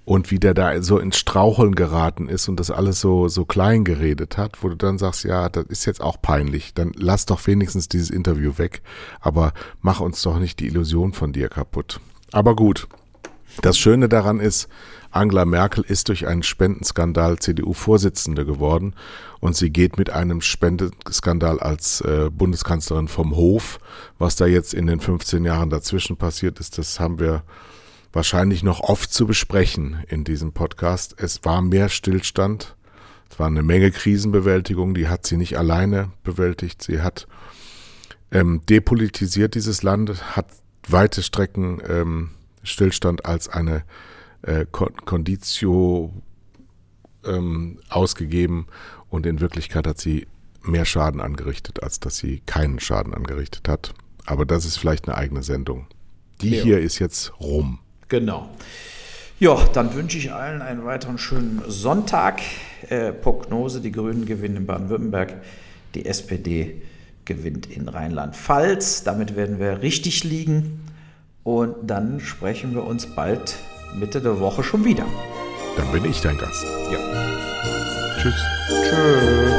und wie der da so ins Straucheln geraten ist und das alles so, so klein geredet hat, wo du dann sagst, ja, das ist jetzt auch peinlich, dann lass doch wenigstens dieses Interview weg, aber mach uns doch nicht die Illusion von dir kaputt. Aber gut, das Schöne daran ist, Angela Merkel ist durch einen Spendenskandal CDU-Vorsitzende geworden und sie geht mit einem Spendeskandal als äh, Bundeskanzlerin vom Hof. Was da jetzt in den 15 Jahren dazwischen passiert ist, das haben wir wahrscheinlich noch oft zu besprechen in diesem Podcast. Es war mehr Stillstand. Es war eine Menge Krisenbewältigung, die hat sie nicht alleine bewältigt. Sie hat ähm, depolitisiert dieses Land, hat weite Strecken ähm, Stillstand als eine äh, Conditio ähm, ausgegeben und in Wirklichkeit hat sie mehr Schaden angerichtet, als dass sie keinen Schaden angerichtet hat. Aber das ist vielleicht eine eigene Sendung. Die ja. hier ist jetzt rum. Genau. Ja, dann wünsche ich allen einen weiteren schönen Sonntag. Äh, Prognose, die Grünen gewinnen in Baden-Württemberg, die SPD gewinnt in Rheinland-Pfalz. Damit werden wir richtig liegen. Und dann sprechen wir uns bald Mitte der Woche schon wieder. Dann bin ich dein Gast. Ja. Tschüss. Tschüss.